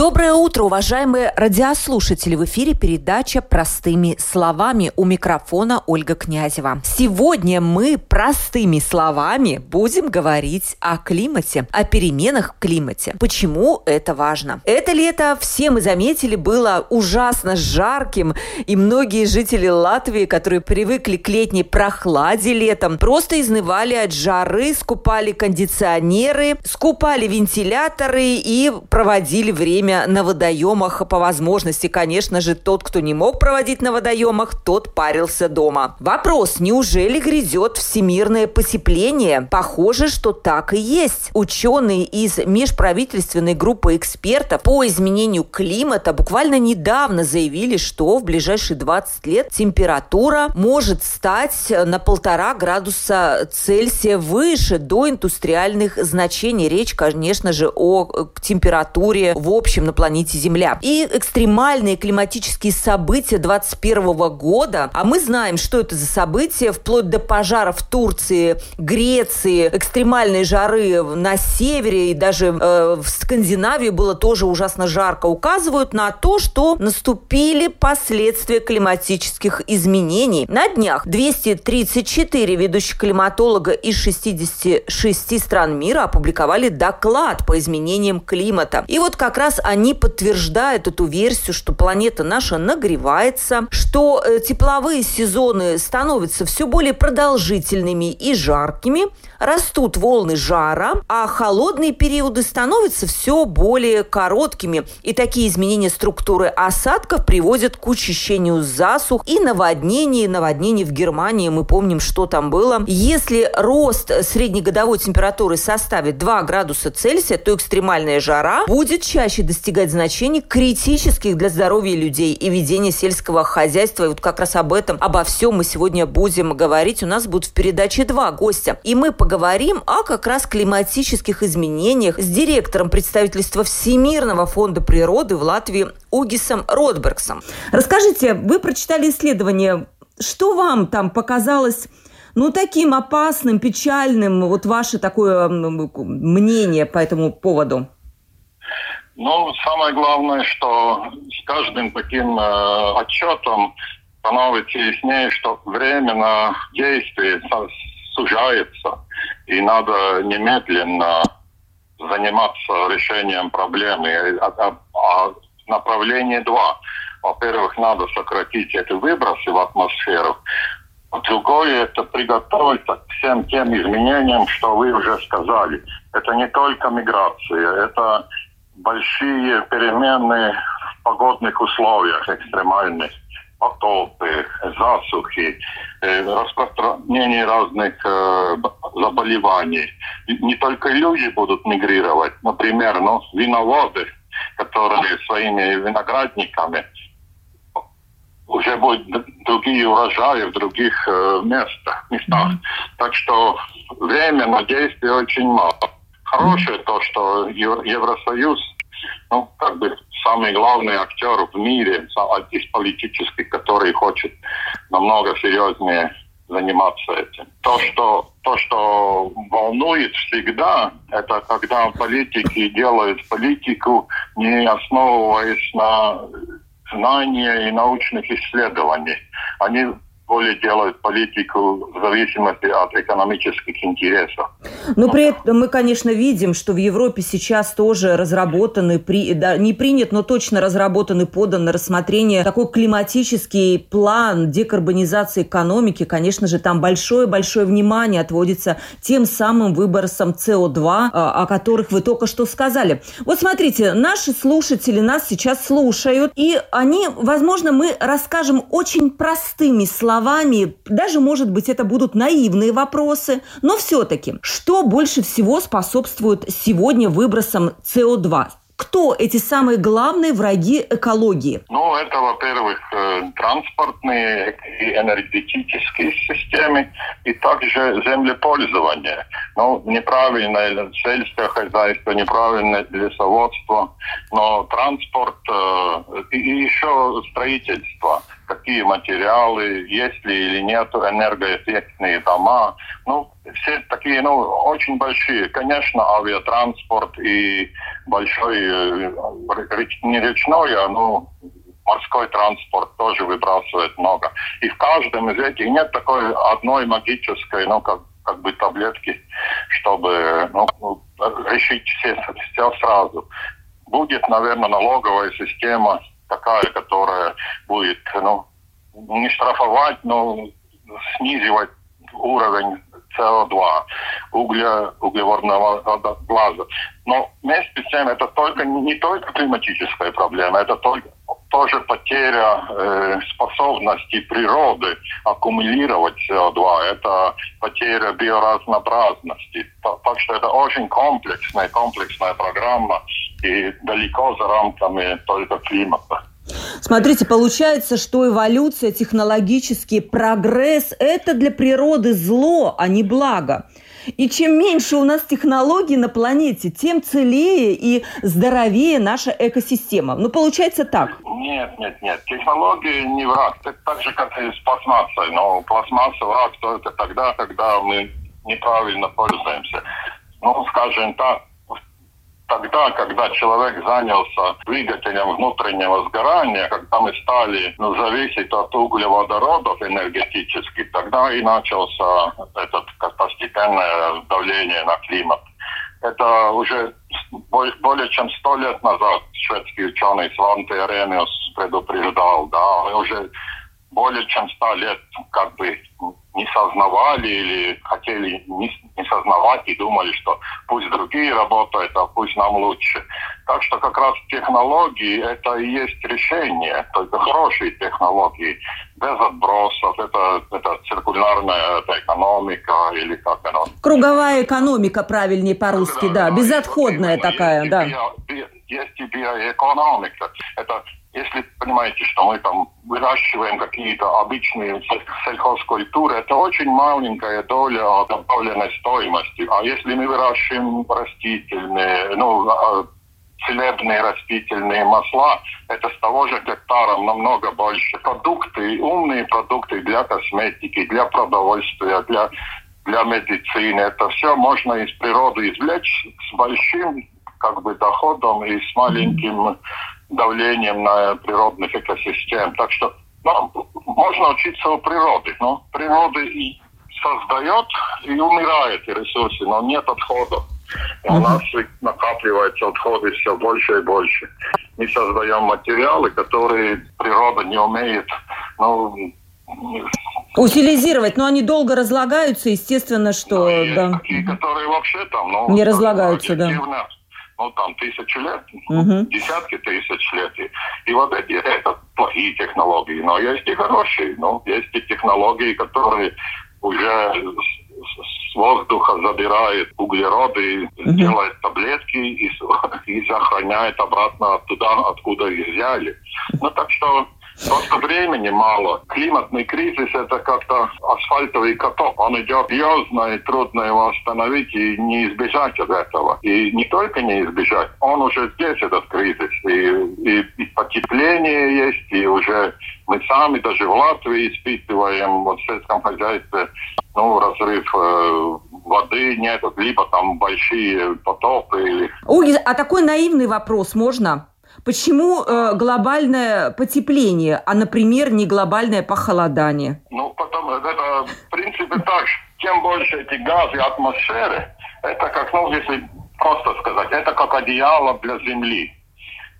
Доброе утро, уважаемые радиослушатели! В эфире передача «Простыми словами» у микрофона Ольга Князева. Сегодня мы простыми словами будем говорить о климате, о переменах в климате. Почему это важно? Это лето, все мы заметили, было ужасно жарким, и многие жители Латвии, которые привыкли к летней прохладе летом, просто изнывали от жары, скупали кондиционеры, скупали вентиляторы и проводили время время на водоемах по возможности. Конечно же, тот, кто не мог проводить на водоемах, тот парился дома. Вопрос, неужели грядет всемирное посепление? Похоже, что так и есть. Ученые из межправительственной группы экспертов по изменению климата буквально недавно заявили, что в ближайшие 20 лет температура может стать на полтора градуса Цельсия выше до индустриальных значений. Речь, конечно же, о температуре в общем общем на планете Земля. И экстремальные климатические события 2021 года, а мы знаем, что это за события, вплоть до пожаров в Турции, Греции, экстремальные жары на севере и даже э, в Скандинавии было тоже ужасно жарко, указывают на то, что наступили последствия климатических изменений. На днях 234 ведущих климатолога из 66 стран мира опубликовали доклад по изменениям климата. И вот как раз они подтверждают эту версию, что планета наша нагревается, что э, тепловые сезоны становятся все более продолжительными и жаркими, растут волны жара, а холодные периоды становятся все более короткими. И такие изменения структуры осадков приводят к учащению засух и наводнений. Наводнений в Германии, мы помним, что там было. Если рост среднегодовой температуры составит 2 градуса Цельсия, то экстремальная жара будет чаще достигать значений критических для здоровья людей и ведения сельского хозяйства. И вот как раз об этом, обо всем мы сегодня будем говорить. У нас будут в передаче два гостя. И мы поговорим о как раз климатических изменениях с директором представительства Всемирного фонда природы в Латвии Угисом Ротбергсом. Расскажите, вы прочитали исследование, что вам там показалось ну, таким опасным, печальным, вот ваше такое мнение по этому поводу? Ну, самое главное, что с каждым таким э, отчетом становится яснее, что время на действие сужается, и надо немедленно заниматься решением проблемы. А, а, а направление два. Во-первых, надо сократить эти выбросы в атмосферу. Другое – это приготовиться к всем тем изменениям, что вы уже сказали. Это не только миграция, это большие перемены в погодных условиях экстремальных, потопы, засухи, э, распространение разных э, заболеваний. Не только люди будут мигрировать, например, но виноводы, которые своими виноградниками уже будут другие урожаи в других э, местах, местах. Так что время на действие очень мало. Хорошее то, что Евросоюз, ну, как бы самый главный актер в мире из политических, который хочет намного серьезнее заниматься этим. То, что, то, что волнует всегда, это когда политики делают политику, не основываясь на знания и научных исследований. Они более делают политику в зависимости от экономических интересов. Но при этом мы, конечно, видим, что в Европе сейчас тоже разработаны, при, да, не принят, но точно разработан и подан на рассмотрение такой климатический план декарбонизации экономики. Конечно же, там большое-большое внимание отводится тем самым выбросам СО2, а, о которых вы только что сказали. Вот смотрите, наши слушатели нас сейчас слушают, и они, возможно, мы расскажем очень простыми словами, словами, даже, может быть, это будут наивные вопросы, но все-таки, что больше всего способствует сегодня выбросам СО2? Кто эти самые главные враги экологии? Ну, это, во-первых, э, транспортные и энергетические системы, и также землепользование. Ну, неправильное сельское хозяйство, неправильное лесоводство, но транспорт э, и еще строительство какие материалы, есть ли или нет энергоэффектные дома. Ну, все такие, ну, очень большие. Конечно, авиатранспорт и большой, э, не речной, а, ну, морской транспорт тоже выбрасывает много. И в каждом из этих нет такой одной магической, ну, как, как бы таблетки, чтобы ну, решить все, все сразу. Будет, наверное, налоговая система такая, которая не штрафовать, но снизивать уровень СО2, угля, углеводного газа. Но вместе с тем это только, не только климатическая проблема, это только тоже потеря э, способности природы аккумулировать СО2, это потеря биоразнообразности. Так что это очень комплексная, комплексная программа и далеко за рамками только климата. Смотрите, получается, что эволюция, технологический прогресс – это для природы зло, а не благо. И чем меньше у нас технологий на планете, тем целее и здоровее наша экосистема. Ну, получается так. Нет, нет, нет. Технологии не враг. Это так же, как и с пластмассой. Но пластмасса враг только тогда, когда мы неправильно пользуемся. Ну, скажем так, тогда, когда человек занялся двигателем внутреннего сгорания, когда мы стали ну, зависеть от углеводородов энергетически, тогда и начался этот постепенное давление на климат. Это уже более чем сто лет назад шведский ученый Сванте Арениус предупреждал, да, уже более чем ста лет как бы не сознавали или хотели не, не сознавать и думали, что пусть другие работают, а пусть нам лучше. Так что как раз технологии это и есть решение, только хорошие технологии, без отбросов, это, это циркулярная это экономика или как оно. Круговая экономика, правильнее по-русски, да, да, безотходная такая, есть да. Био, био, есть и биоэкономика. Это если понимаете, что мы там выращиваем какие-то обычные сельхозкультуры, это очень маленькая доля добавленной стоимости. А если мы выращиваем растительные, ну, а, целебные растительные масла, это с того же гектара намного больше. Продукты, умные продукты для косметики, для продовольствия, для, для медицины, это все можно из природы извлечь с большим как бы доходом и с маленьким давлением на природных экосистем. Так что ну, можно учиться у природы. Но природа и создает и умирает и ресурсы, но нет отходов. У нас накапливаются отходы все больше и больше. Мы создаем материалы, которые природа не умеет ну, Утилизировать, но они долго разлагаются, естественно, что... Ну, да. такие, которые вообще там... Ну, не разлагаются, да ну, там, тысячу лет, угу. десятки тысяч лет. И, и вот эти, это плохие технологии. Но есть и хорошие. Ну, есть и технологии, которые уже с, с воздуха забирает углероды, угу. делает таблетки и, и сохраняет обратно туда, откуда их взяли. Ну, так что Просто времени мало. Климатный кризис – это как-то асфальтовый каток. Он идет серьезно, и трудно его остановить, и не избежать от этого. И не только не избежать, он уже здесь, этот кризис. И, и, и потепление есть, и уже мы сами даже в Латвии испытываем вот в сельском хозяйстве ну, разрыв э, воды нет, либо там большие потопы. Или... Ой, а такой наивный вопрос можно? Почему э, глобальное потепление, а, например, не глобальное похолодание? Ну, потому это, в принципе, так. Чем больше эти газы атмосферы, это как, ну, если просто сказать, это как одеяло для Земли.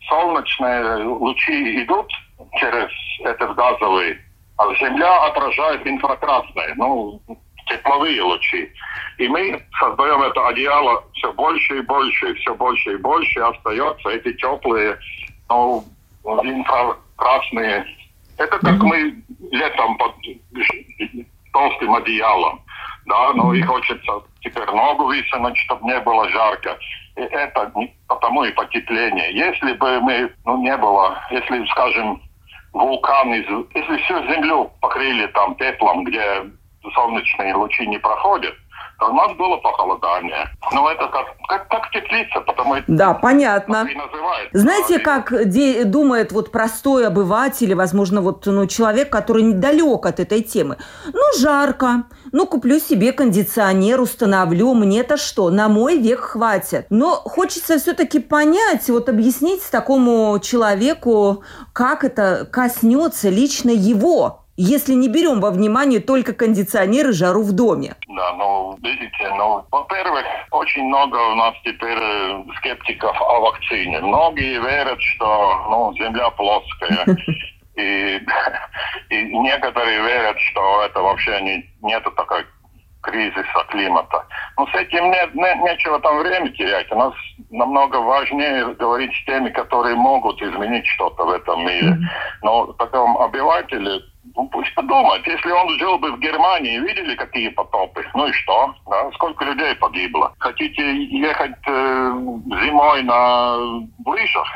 Солнечные лучи идут через этот газовый, а Земля отражает инфракрасные, ну, тепловые лучи. И мы создаем это одеяло все больше и больше, все больше и больше, остается эти теплые, ну, инфракрасные. Это как мы летом под толстым одеялом. да, ну и хочется теперь ногу высунуть, чтобы не было жарко. И это потому и потепление. Если бы мы, ну, не было, если, скажем, вулкан, из, если всю землю покрыли там пеплом, где солнечные лучи не проходят, то у нас было похолодание. Но это как, как, как теплица, потому что... Да, понятно. Знаете, как де- думает вот простой обыватель, возможно, вот ну, человек, который недалек от этой темы. Ну, жарко, ну, куплю себе кондиционер, установлю, мне-то что, на мой век хватит. Но хочется все-таки понять, вот объяснить такому человеку, как это коснется лично его, если не берем во внимание только кондиционер и жару в доме? Да, ну, видите, ну, во-первых, очень много у нас теперь э, скептиков о вакцине. Многие верят, что, ну, Земля плоская. И, и некоторые верят, что это вообще не, нету такой кризиса климата. Но с этим нет, нет, нечего там время терять. У нас намного важнее говорить с теми, которые могут изменить что-то в этом мире. Но таком обывателе ну, пусть подумает. Если он жил бы в Германии, видели, какие потопы? Ну и что? Да? Сколько людей погибло? Хотите ехать э, зимой на лыжах?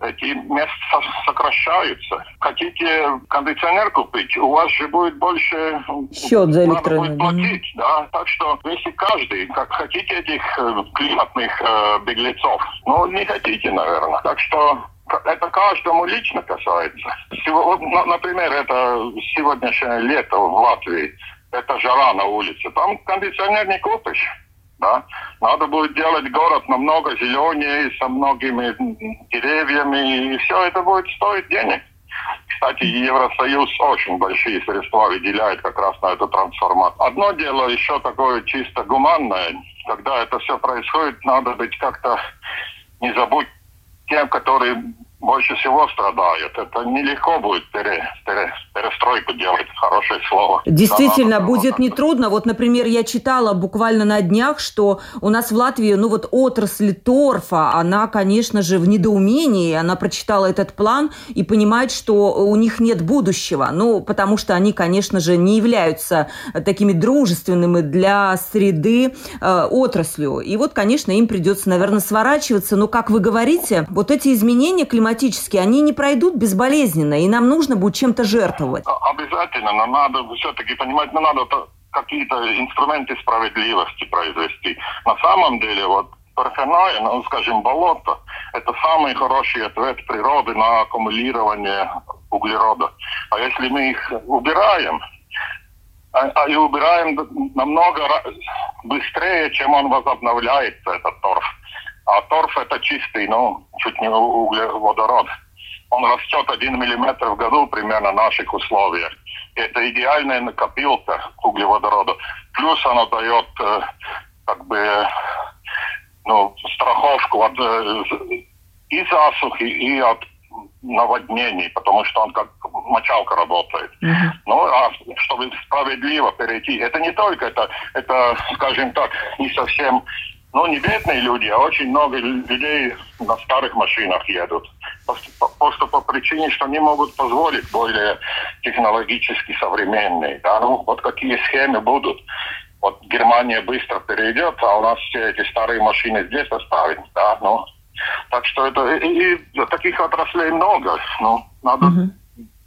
эти места сокращаются. Хотите кондиционер купить, у вас же будет больше... Счет за электроэнергию. будет платить, да. Так что, если каждый, как хотите этих э, климатных э, беглецов, ну, не хотите, наверное. Так что это каждому лично касается. Например, это сегодняшнее лето в Латвии. Это жара на улице. Там кондиционер не купишь. Да? Надо будет делать город намного зеленее, со многими деревьями, и все это будет стоить денег. Кстати, Евросоюз очень большие средства выделяет как раз на эту трансформацию. Одно дело еще такое чисто гуманное. Когда это все происходит, надо быть как-то не забудь тем, которые больше всего страдают. Это нелегко будет пере, пере, перестройку делать, хорошее слово. Действительно, да, будет нетрудно. Вот, например, я читала буквально на днях, что у нас в Латвии, ну вот отрасль торфа, она, конечно же, в недоумении. Она прочитала этот план и понимает, что у них нет будущего. Ну, потому что они, конечно же, не являются такими дружественными для среды э, отраслью. И вот, конечно, им придется, наверное, сворачиваться. Но, как вы говорите, вот эти изменения климатические климатические, они не пройдут безболезненно, и нам нужно будет чем-то жертвовать. Обязательно, но надо все-таки понимать, но надо какие-то инструменты справедливости произвести. На самом деле, вот парфяное, ну, скажем, болото, это самый хороший ответ природы на аккумулирование углерода. А если мы их убираем, а, а и убираем намного быстрее, чем он возобновляется, этот торф. А торф это чистый, ну, чуть не углеводород. Он растет один миллиметр в году примерно в наших условиях. Это идеальная накопилка углеводорода. Плюс оно дает э, как бы ну, страховку от э, и засухи, и от наводнений, потому что он как мочалка работает. Mm-hmm. Ну, а чтобы справедливо перейти, это не только это, это, скажем так, не совсем ну, не бедные люди, а очень много людей на старых машинах едут. Просто, просто по причине, что не могут позволить более технологически современные. Да? Ну, вот какие схемы будут. Вот Германия быстро перейдет, а у нас все эти старые машины здесь оставим. Да? Ну, так что это и, и таких отраслей много. Ну, надо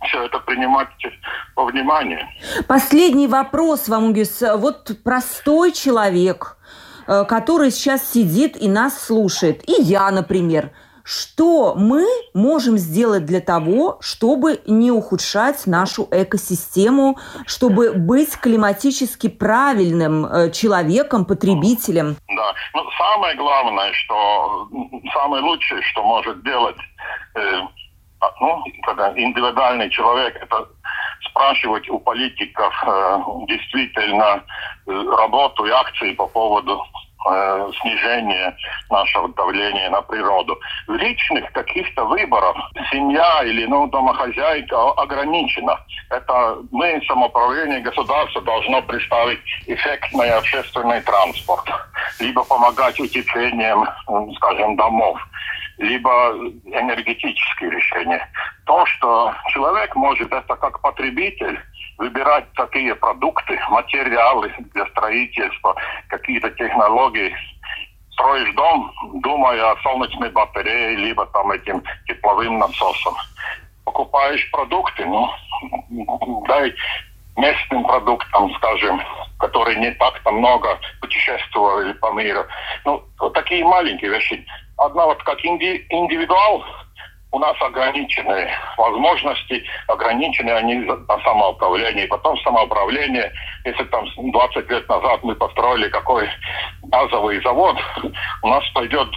все это принимать во внимание. Последний вопрос вам, Угис. Вот простой человек, который сейчас сидит и нас слушает, и я, например, что мы можем сделать для того, чтобы не ухудшать нашу экосистему, чтобы быть климатически правильным э, человеком, потребителем? Да, ну самое главное, что самое лучшее, что может делать э, ну, индивидуальный человек, это спрашивать у политиков э, действительно э, работу и акции по поводу э, снижения нашего давления на природу. В личных каких-то выборов семья или ну, домохозяйка ограничена. Это мы, самоуправление государства, должно представить эффектный общественный транспорт, либо помогать утеплением, скажем, домов либо энергетические решения. То, что человек может это как потребитель выбирать такие продукты, материалы для строительства, какие-то технологии, строишь дом, думая о солнечной батарее, либо там этим тепловым насосом. Покупаешь продукты, ну, дай местным продуктам, скажем, которые не так-то много путешествовали по миру. Ну, вот такие маленькие вещи. Одна вот как инди индивидуал, у нас ограниченные возможности, ограничены они на самоуправлении. Потом самоуправление, если там 20 лет назад мы построили какой газовый завод, у нас пойдет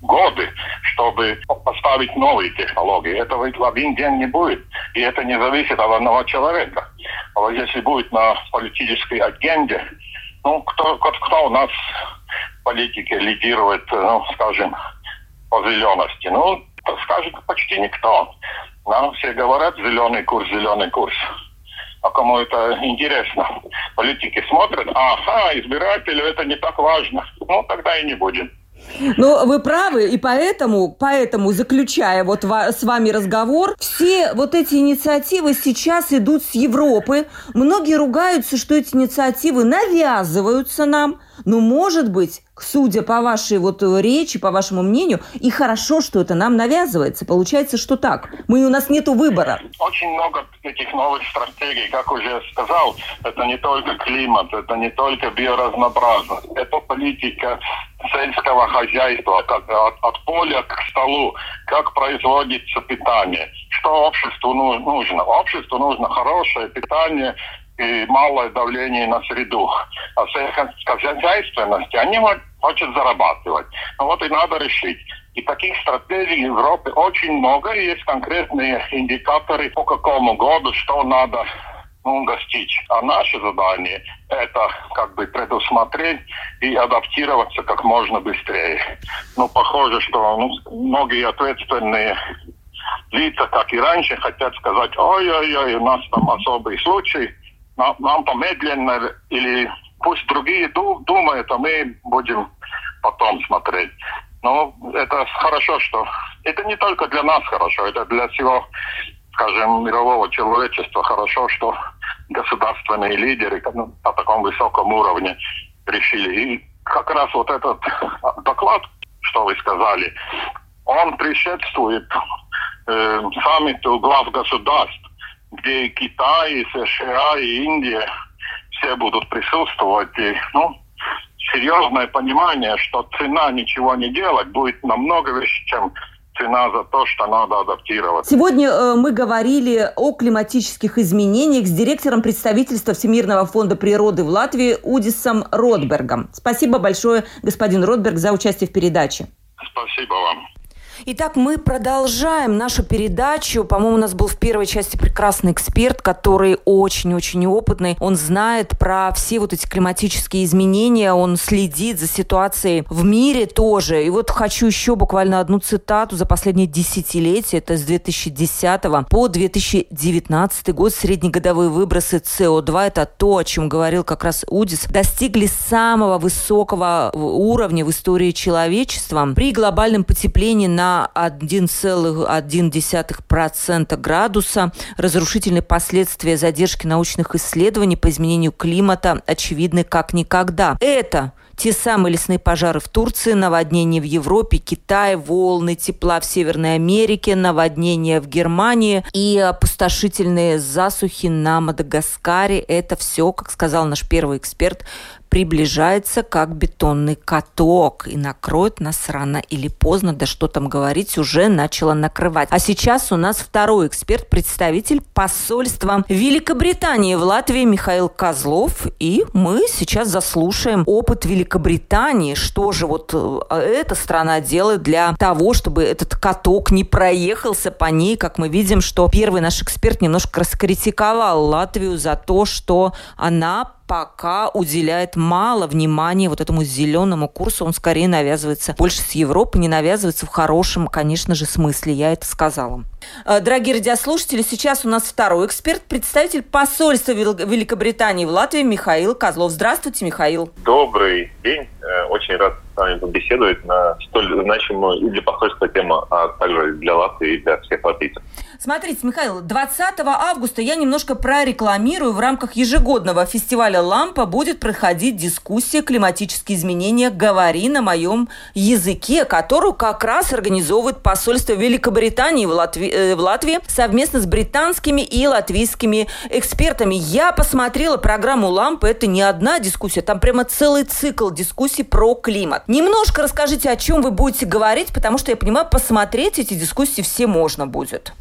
годы, чтобы поставить новые технологии. Этого в один день не будет. И это не зависит от одного человека. А вот если будет на политической агенде, ну, кто, кто, кто у нас в политике лидирует, ну, скажем, по зелености? Ну, скажет почти никто. Нам все говорят зеленый курс, зеленый курс. А кому это интересно? Политики смотрят, ага, избирателю это не так важно. Ну, тогда и не будем. Ну, вы правы, и поэтому, поэтому, заключая вот с вами разговор, все вот эти инициативы сейчас идут с Европы. Многие ругаются, что эти инициативы навязываются нам, но, может быть, судя по вашей вот речи, по вашему мнению, и хорошо, что это нам навязывается. Получается, что так. Мы, у нас нет выбора. Очень много этих новых стратегий, как уже сказал, это не только климат, это не только биоразнообразность, это политика сельского хозяйства, как от, от поля к столу, как производится питание, что обществу нужно. Обществу нужно хорошее питание, и малое давление на среду. А сельскохозяйственности они хотят зарабатывать. Ну вот и надо решить. И таких стратегий в Европе очень много, и есть конкретные индикаторы по какому году, что надо ну, достичь. А наше задание – это как бы предусмотреть и адаптироваться как можно быстрее. Ну, похоже, что ну, многие ответственные лица, как и раньше, хотят сказать, ой-ой-ой, у нас там особый случай, нам, помедленно или пусть другие думают, а мы будем потом смотреть. Но это хорошо, что это не только для нас хорошо, это для всего, скажем, мирового человечества хорошо, что государственные лидеры на таком высоком уровне решили. И как раз вот этот доклад, что вы сказали, он предшествует э, саммиту глав государств где и Китай, и США, и Индия все будут присутствовать. И, ну, серьезное понимание, что цена ничего не делать будет намного выше, чем цена за то, что надо адаптировать. Сегодня э, мы говорили о климатических изменениях с директором представительства Всемирного фонда природы в Латвии Удисом Ротбергом. Спасибо большое, господин Ротберг, за участие в передаче. Спасибо вам. Итак, мы продолжаем нашу передачу. По-моему, у нас был в первой части прекрасный эксперт, который очень-очень опытный. Он знает про все вот эти климатические изменения, он следит за ситуацией в мире тоже. И вот хочу еще буквально одну цитату за последние десятилетия. Это с 2010 по 2019 год среднегодовые выбросы СО2, это то, о чем говорил как раз Удис, достигли самого высокого уровня в истории человечества при глобальном потеплении на на 1,1% градуса. Разрушительные последствия задержки научных исследований по изменению климата очевидны как никогда. Это те самые лесные пожары в Турции, наводнения в Европе, Китае, волны тепла в Северной Америке, наводнения в Германии и опустошительные засухи на Мадагаскаре. Это все, как сказал наш первый эксперт, приближается как бетонный каток и накроет нас рано или поздно, да что там говорить, уже начало накрывать. А сейчас у нас второй эксперт, представитель посольства Великобритании в Латвии Михаил Козлов, и мы сейчас заслушаем опыт Великобритании, что же вот э, эта страна делает для того, чтобы этот каток не проехался по ней, как мы видим, что первый наш эксперт немножко раскритиковал Латвию за то, что она пока уделяет мало внимания вот этому зеленому курсу. Он скорее навязывается больше с Европы, не навязывается в хорошем, конечно же, смысле. Я это сказала. Э, дорогие радиослушатели, сейчас у нас второй эксперт, представитель посольства Великобритании в Латвии Михаил Козлов. Здравствуйте, Михаил. Добрый день. Э, очень рад с вами побеседовать на столь значимую и для посольства тему, а также для Латвии и для всех латвийцев. Смотрите, Михаил, 20 августа я немножко прорекламирую. В рамках ежегодного фестиваля «Лампа» будет проходить дискуссия «Климатические изменения. Говори на моем языке», которую как раз организовывает посольство Великобритании в Латвии, э, в Латвии совместно с британскими и латвийскими экспертами. Я посмотрела программу «Лампа». Это не одна дискуссия, там прямо целый цикл дискуссий про климат. Немножко расскажите, о чем вы будете говорить, потому что я понимаю, посмотреть эти дискуссии все можно будет.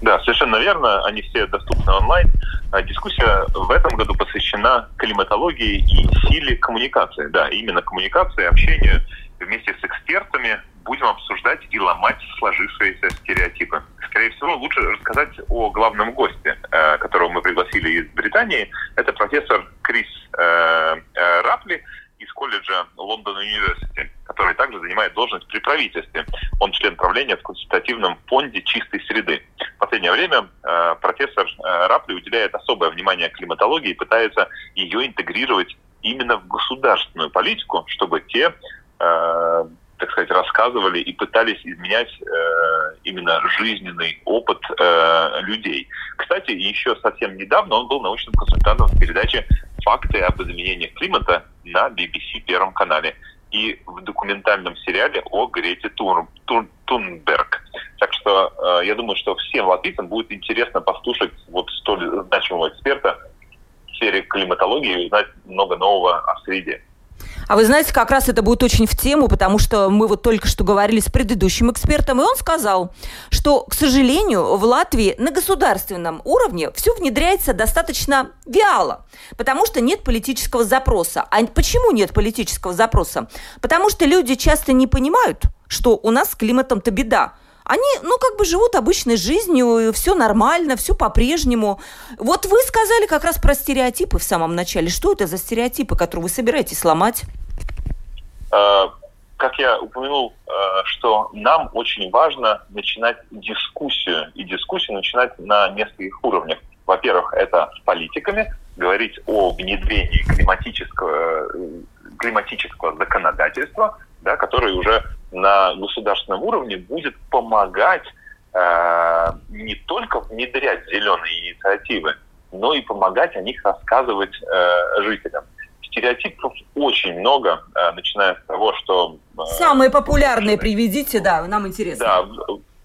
Да, совершенно верно. Они все доступны онлайн. А дискуссия в этом году посвящена климатологии и силе коммуникации. Да, именно коммуникации, общению вместе с экспертами будем обсуждать и ломать сложившиеся стереотипы. Скорее всего, лучше рассказать о главном госте, э, которого мы пригласили из Британии. Это профессор Крис э, э, Рапли из колледжа Лондон Университи который также занимает должность при правительстве. Он член правления в консультативном фонде чистой среды. В последнее время э, профессор э, Рапли уделяет особое внимание климатологии и пытается ее интегрировать именно в государственную политику, чтобы те э, так сказать, рассказывали и пытались изменять э, именно жизненный опыт э, людей. Кстати, еще совсем недавно он был научным консультантом в передаче «Факты об изменениях климата» на BBC Первом канале и в документальном сериале о Грете Тур, Тур, Тунберг. Так что э, я думаю, что всем латвийцам будет интересно послушать вот столь значимого эксперта в сфере климатологии и узнать много нового о среде. А вы знаете, как раз это будет очень в тему, потому что мы вот только что говорили с предыдущим экспертом, и он сказал, что, к сожалению, в Латвии на государственном уровне все внедряется достаточно вяло, потому что нет политического запроса. А почему нет политического запроса? Потому что люди часто не понимают, что у нас с климатом-то беда. Они, ну, как бы живут обычной жизнью, все нормально, все по-прежнему. Вот вы сказали как раз про стереотипы в самом начале. Что это за стереотипы, которые вы собираетесь сломать? Э, как я упомянул, э, что нам очень важно начинать дискуссию, и дискуссию начинать на нескольких уровнях. Во-первых, это с политиками, говорить о внедрении климатического, климатического законодательства, да, которое уже на государственном уровне будет помогать э, не только внедрять зеленые инициативы, но и помогать о них рассказывать э, жителям. Стереотипов очень много, э, начиная с того, что... Э, Самые популярные приведите, да, нам интересно. Да,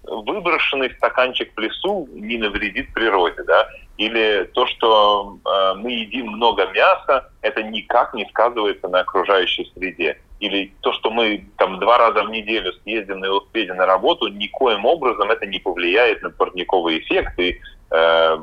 выброшенный стаканчик в лесу не навредит природе, да, или то, что э, мы едим много мяса, это никак не сказывается на окружающей среде, или то, что мы там два раза в неделю съездим на велосипеде на работу, никоим образом это не повлияет на парниковый эффект. И, э,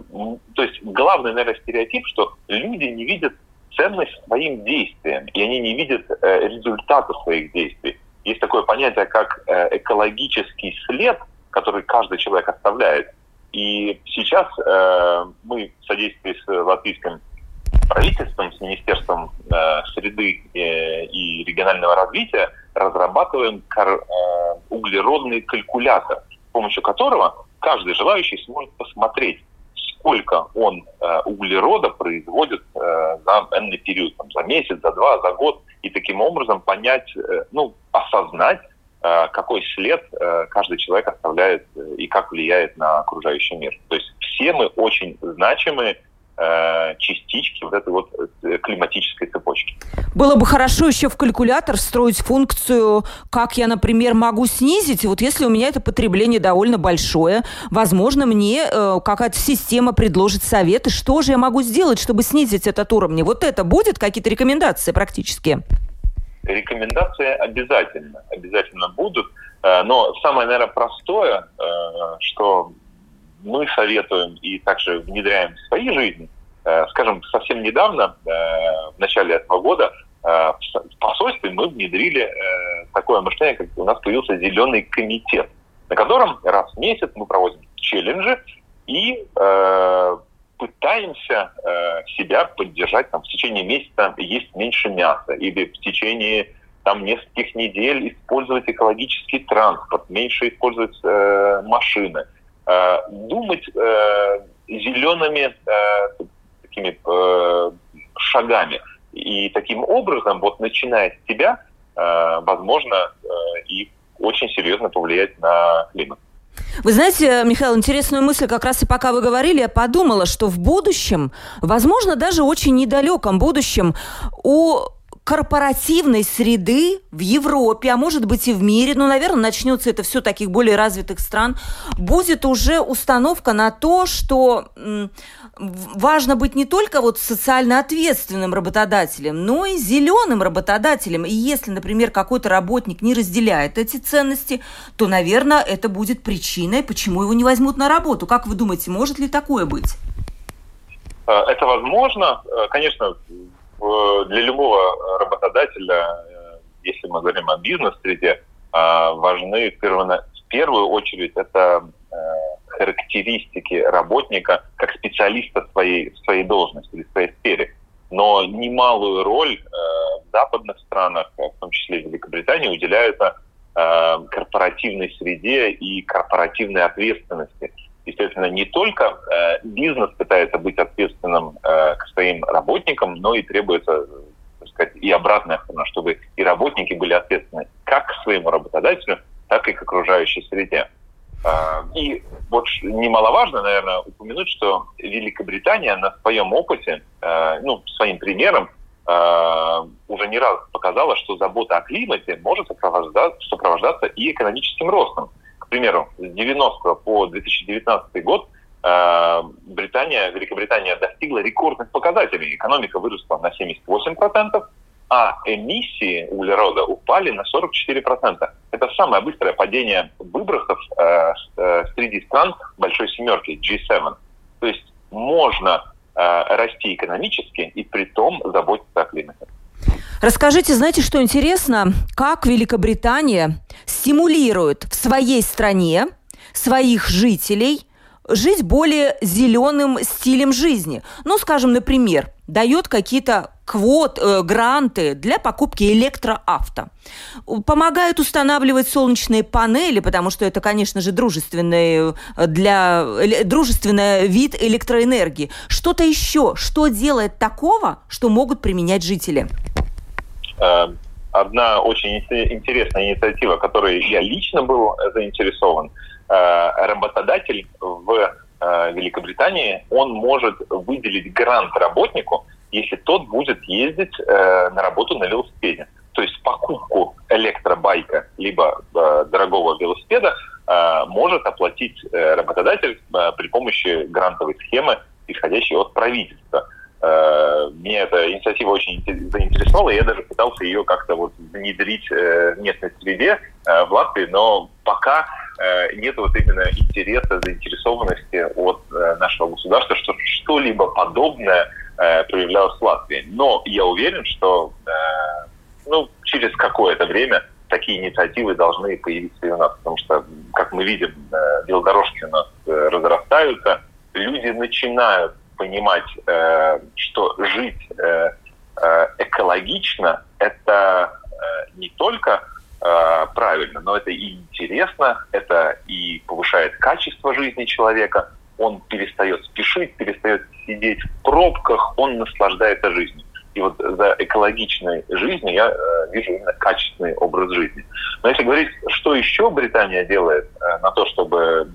то есть главный, наверное, стереотип, что люди не видят ценность своим действиям, и они не видят э, результата своих действий. Есть такое понятие, как э, экологический след, который каждый человек оставляет. И сейчас э, мы в содействии с латвийским правительством, с Министерством э, среды э, и регионального развития разрабатываем кар, э, углеродный калькулятор, с помощью которого каждый желающий сможет посмотреть, сколько он э, углерода производит э, за энный период, там, за месяц, за два, за год, и таким образом понять, э, ну, осознать, э, какой след э, каждый человек оставляет э, и как влияет на окружающий мир. То есть все мы очень значимые Э, частички вот этой вот э, климатической цепочки. Было бы хорошо еще в калькулятор встроить функцию, как я, например, могу снизить. Вот если у меня это потребление довольно большое, возможно, мне э, какая-то система предложит советы, что же я могу сделать, чтобы снизить этот уровень. Вот это будет какие-то рекомендации практически? Рекомендации обязательно, обязательно будут. Э, но самое, наверное, простое, что мы советуем и также внедряем в своей жизни. Э, скажем, совсем недавно, э, в начале этого года, э, в посольстве мы внедрили такое мышление, как у нас появился зеленый комитет, на котором раз в месяц мы проводим челленджи и пытаемся себя поддержать там, в течение месяца есть меньше мяса или в течение там нескольких недель использовать экологический транспорт, меньше использовать э, машины. Э, думать э, зелеными э, такими шагами. И таким образом, вот начиная с тебя, возможно, и очень серьезно повлиять на климат. Вы знаете, Михаил, интересную мысль как раз и пока вы говорили, я подумала, что в будущем, возможно, даже очень недалеком будущем, у корпоративной среды в Европе, а может быть и в мире, ну, наверное, начнется это все таких более развитых стран, будет уже установка на то, что важно быть не только вот социально ответственным работодателем, но и зеленым работодателем. И если, например, какой-то работник не разделяет эти ценности, то, наверное, это будет причиной, почему его не возьмут на работу. Как вы думаете, может ли такое быть? Э, это возможно. Э, конечно, для любого работодателя, э, если мы говорим о бизнес-среде, э, важны в первую очередь это э, характеристики работника как специалиста своей, в своей должности или в своей сфере. Но немалую роль в западных странах, в том числе в Великобритании, уделяется корпоративной среде и корпоративной ответственности – естественно, не только э, бизнес пытается быть ответственным э, к своим работникам, но и требуется так сказать, и обратная сторона, чтобы и работники были ответственны как к своему работодателю, так и к окружающей среде. Э, и вот немаловажно, наверное, упомянуть, что Великобритания на своем опыте, ну, своим примером, уже не раз показала, что забота о климате может сопровождаться и экономическим ростом к примеру, с 90 по 2019 год э, Британия, Великобритания достигла рекордных показателей. Экономика выросла на 78%, а эмиссии углерода упали на 44%. Это самое быстрое падение выбросов э, э, среди стран Большой Семерки, G7. То есть можно расти экономически и при том заботиться о климате. Расскажите, знаете, что интересно, как Великобритания стимулирует в своей стране своих жителей жить более зеленым стилем жизни. Ну, скажем, например, дает какие-то квот, э, гранты для покупки электроавто. Помогает устанавливать солнечные панели, потому что это, конечно же, дружественный, э, для, дружественный вид электроэнергии. Что-то еще, что делает такого, что могут применять жители? Э, одна очень интересная инициатива, которой я лично был заинтересован. Э, работодатель в э, Великобритании, он может выделить грант работнику, если тот будет ездить на работу на велосипеде. То есть покупку электробайка либо дорогого велосипеда может оплатить работодатель при помощи грантовой схемы, исходящей от правительства. Э, меня эта инициатива очень заинтересовала, и я даже пытался ее как-то вот внедрить э, в местной среде э, в Латвии, но пока нет вот именно интереса, заинтересованности от нашего государства, что что-либо подобное проявлялось в Латвии. Но я уверен, что ну, через какое-то время такие инициативы должны появиться и у нас, потому что, как мы видим, велодорожки у нас разрастаются, люди начинают понимать, э, что жить э, э, экологично это не только правильно, но это и интересно, это и повышает качество жизни человека, он перестает спешить, перестает сидеть в пробках, он наслаждается жизнью. И вот за экологичной жизнью я вижу именно качественный образ жизни. Но если говорить, что еще Британия делает на то, чтобы,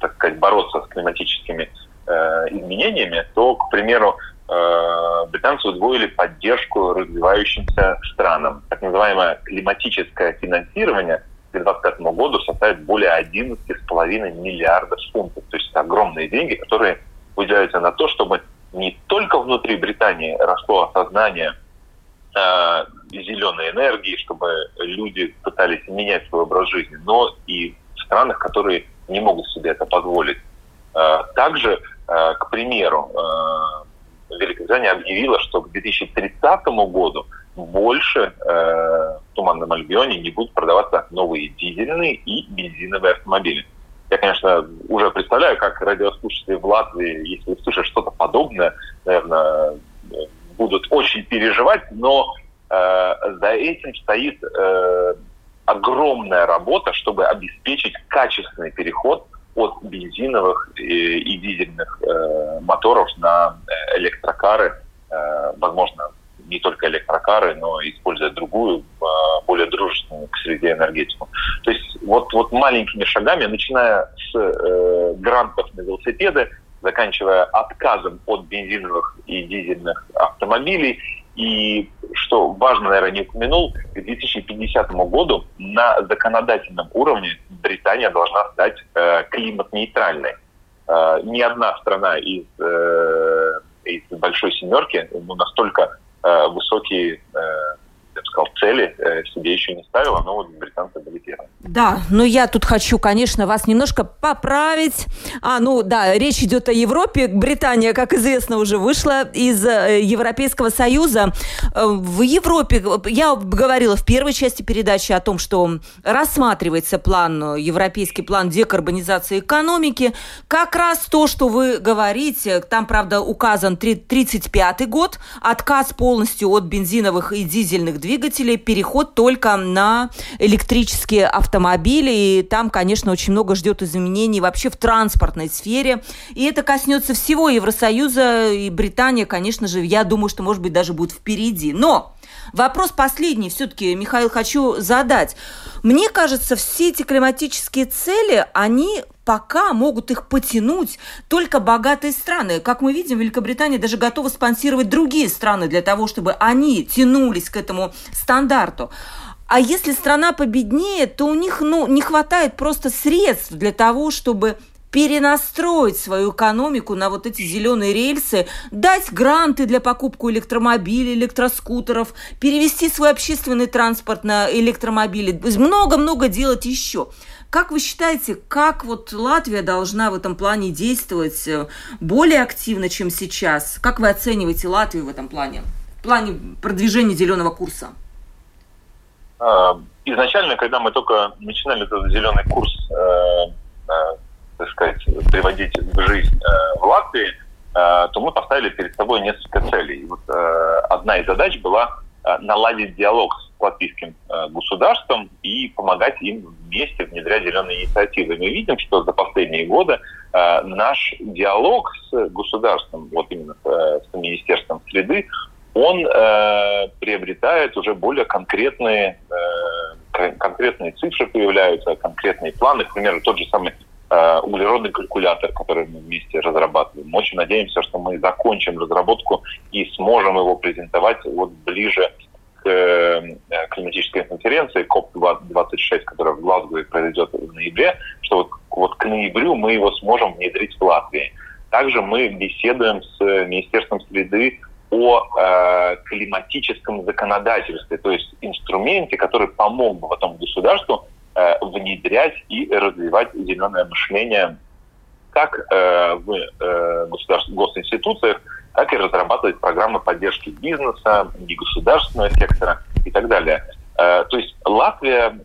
так сказать, бороться с климатическими изменениями, то, к примеру, э, британцы удвоили поддержку развивающимся странам. Так называемое климатическое финансирование к 2025 году составит более 11,5 миллиардов фунтов. То есть это огромные деньги, которые выделяются на то, чтобы не только внутри Британии росло осознание э, зеленой энергии, чтобы люди пытались менять свой образ жизни, но и в странах, которые не могут себе это позволить. Э, также Э, к примеру, э, Великобритания объявила, что к 2030 году больше э, в Туманном Альбионе не будут продаваться новые дизельные и бензиновые автомобили. Я, конечно, уже представляю, как радиослушатели в Латвии, если услышат что-то подобное, наверное, будут очень переживать, но э, за этим стоит э, огромная работа, чтобы обеспечить качественный переход от бензиновых и, дизельных э, моторов на электрокары, э, возможно, не только электрокары, но используя другую, э, более дружественную к среде энергетику. То есть вот, вот маленькими шагами, начиная с э, грантов на велосипеды, заканчивая отказом от бензиновых и дизельных автомобилей. И что важно, наверное, не упомянул, к 2050 году на законодательном уровне Британия должна стать э, климат-нейтральной. Э, ни одна страна из, э, из большой семерки ну, настолько э, высокие э, я бы сказал, цели э, себе еще не ставила, но вот британцы были первыми. Да, но я тут хочу, конечно, вас немножко поправить. А, ну да, речь идет о Европе. Британия, как известно, уже вышла из э, Европейского Союза. Э, в Европе, я говорила в первой части передачи о том, что рассматривается план, европейский план декарбонизации экономики. Как раз то, что вы говорите, там, правда, указан 35 год, отказ полностью от бензиновых и дизельных двигателей, переход только на электрические автомобили. И там, конечно, очень много ждет изменений вообще в транспортной сфере. И это коснется всего Евросоюза и Британия, конечно же, я думаю, что, может быть, даже будет впереди. Но Вопрос последний все-таки, Михаил, хочу задать. Мне кажется, все эти климатические цели, они пока могут их потянуть только богатые страны. Как мы видим, Великобритания даже готова спонсировать другие страны для того, чтобы они тянулись к этому стандарту. А если страна победнее, то у них ну, не хватает просто средств для того, чтобы перенастроить свою экономику на вот эти зеленые рельсы, дать гранты для покупки электромобилей, электроскутеров, перевести свой общественный транспорт на электромобили, много-много делать еще. Как вы считаете, как вот Латвия должна в этом плане действовать э, более активно, чем сейчас? Как вы оцениваете Латвию в этом плане? В плане продвижения зеленого курса? А, изначально, когда мы только начинали этот зеленый курс, э, э, так сказать, приводить в жизнь в Латвии, то мы поставили перед собой несколько целей. Вот одна из задач была наладить диалог с латвийским э, государством и помогать им вместе внедрять зеленые инициативы. Мы видим, что за последние годы э, наш диалог с государством, вот именно э, с Министерством среды, он приобретает уже более конкретные, конкретные цифры появляются, конкретные планы. К примеру, тот же самый углеродный калькулятор, который мы вместе разрабатываем. Мы очень надеемся, что мы закончим разработку и сможем его презентовать вот ближе климатической конференции КОП-26, которая в Глазго произойдет в ноябре, что вот, вот к ноябрю мы его сможем внедрить в Латвии. Также мы беседуем с Министерством среды о э, климатическом законодательстве, то есть инструменте, который помог бы потом государству э, внедрять и развивать зеленое мышление как э, в э, государственных госинституциях, так и разрабатывать программы поддержки бизнеса, негосударственного сектора и так далее. Э, то есть Латвия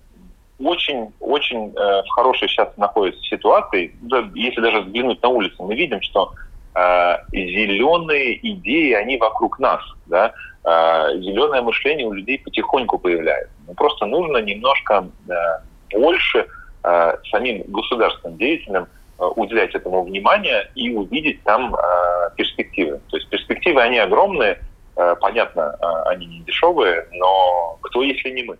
очень-очень э, в хорошей сейчас находится ситуации. Если даже взглянуть на улицу, мы видим, что э, зеленые идеи, они вокруг нас. Да? Зеленое мышление у людей потихоньку появляется. Просто нужно немножко больше самим государственным деятелям уделять этому внимание и увидеть там э, перспективы. То есть перспективы, они огромные, э, понятно, э, они не дешевые, но кто, если не мы?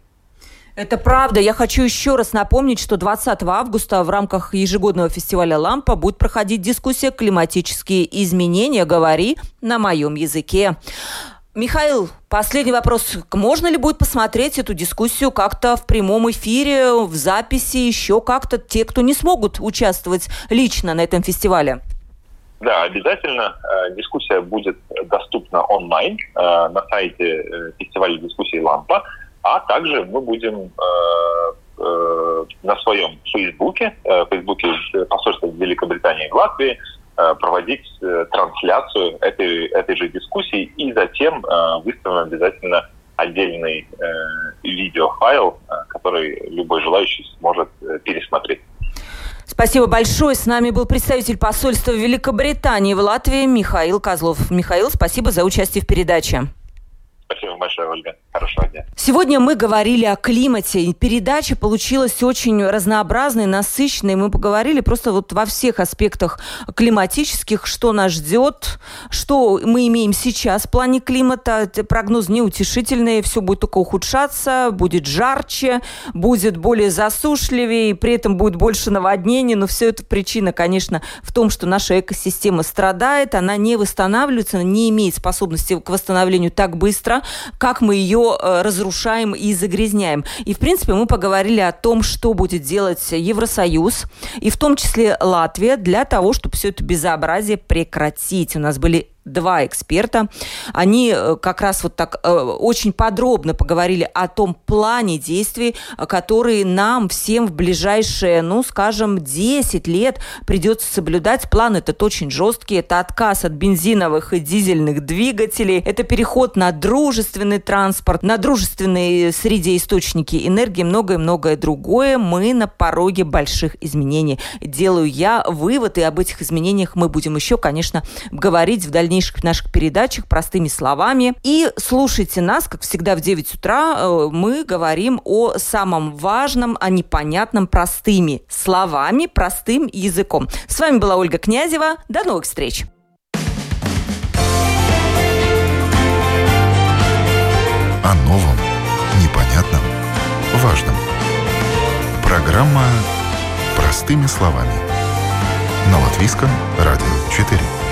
Это правда. Я хочу еще раз напомнить, что 20 августа в рамках ежегодного фестиваля «Лампа» будет проходить дискуссия «Климатические изменения. Говори на моем языке». Михаил, последний вопрос. Можно ли будет посмотреть эту дискуссию как-то в прямом эфире, в записи, еще как-то те, кто не смогут участвовать лично на этом фестивале? Да, обязательно. Э, дискуссия будет доступна онлайн э, на сайте э, фестиваля дискуссий «Лампа», а также мы будем на своем Фейсбуке, Фейсбуке посольства Великобритании в Латвии, проводить э, трансляцию этой, этой же дискуссии и затем э, выставим обязательно отдельный видеофайл, который любой желающий сможет пересмотреть. Спасибо большое. С нами был представитель посольства Великобритании в Латвии Михаил Козлов. Михаил, спасибо за участие в передаче. Спасибо большое, Ольга. Хорошего дня. Сегодня мы говорили о климате. Передача получилась очень разнообразной, насыщенной. Мы поговорили просто вот во всех аспектах климатических, что нас ждет, что мы имеем сейчас в плане климата. Прогноз неутешительный, все будет только ухудшаться, будет жарче, будет более засушливее, при этом будет больше наводнений. Но все это причина, конечно, в том, что наша экосистема страдает, она не восстанавливается, не имеет способности к восстановлению так быстро, как мы ее э, разрушаем и загрязняем. И, в принципе, мы поговорили о том, что будет делать Евросоюз, и в том числе Латвия, для того, чтобы все это безобразие прекратить. У нас были два эксперта. Они э, как раз вот так э, очень подробно поговорили о том плане действий, который нам всем в ближайшие, ну, скажем, 10 лет придется соблюдать. План этот очень жесткий. Это отказ от бензиновых и дизельных двигателей. Это переход на дружественный транспорт, на дружественные среде источники энергии, многое-многое другое. Мы на пороге больших изменений. Делаю я вывод, и об этих изменениях мы будем еще, конечно, говорить в дальнейшем дальнейших наших передачах простыми словами. И слушайте нас, как всегда, в 9 утра. Э, мы говорим о самом важном, о непонятном простыми словами, простым языком. С вами была Ольга Князева. До новых встреч! О новом, непонятном, важном. Программа «Простыми словами» на Латвийском радио 4.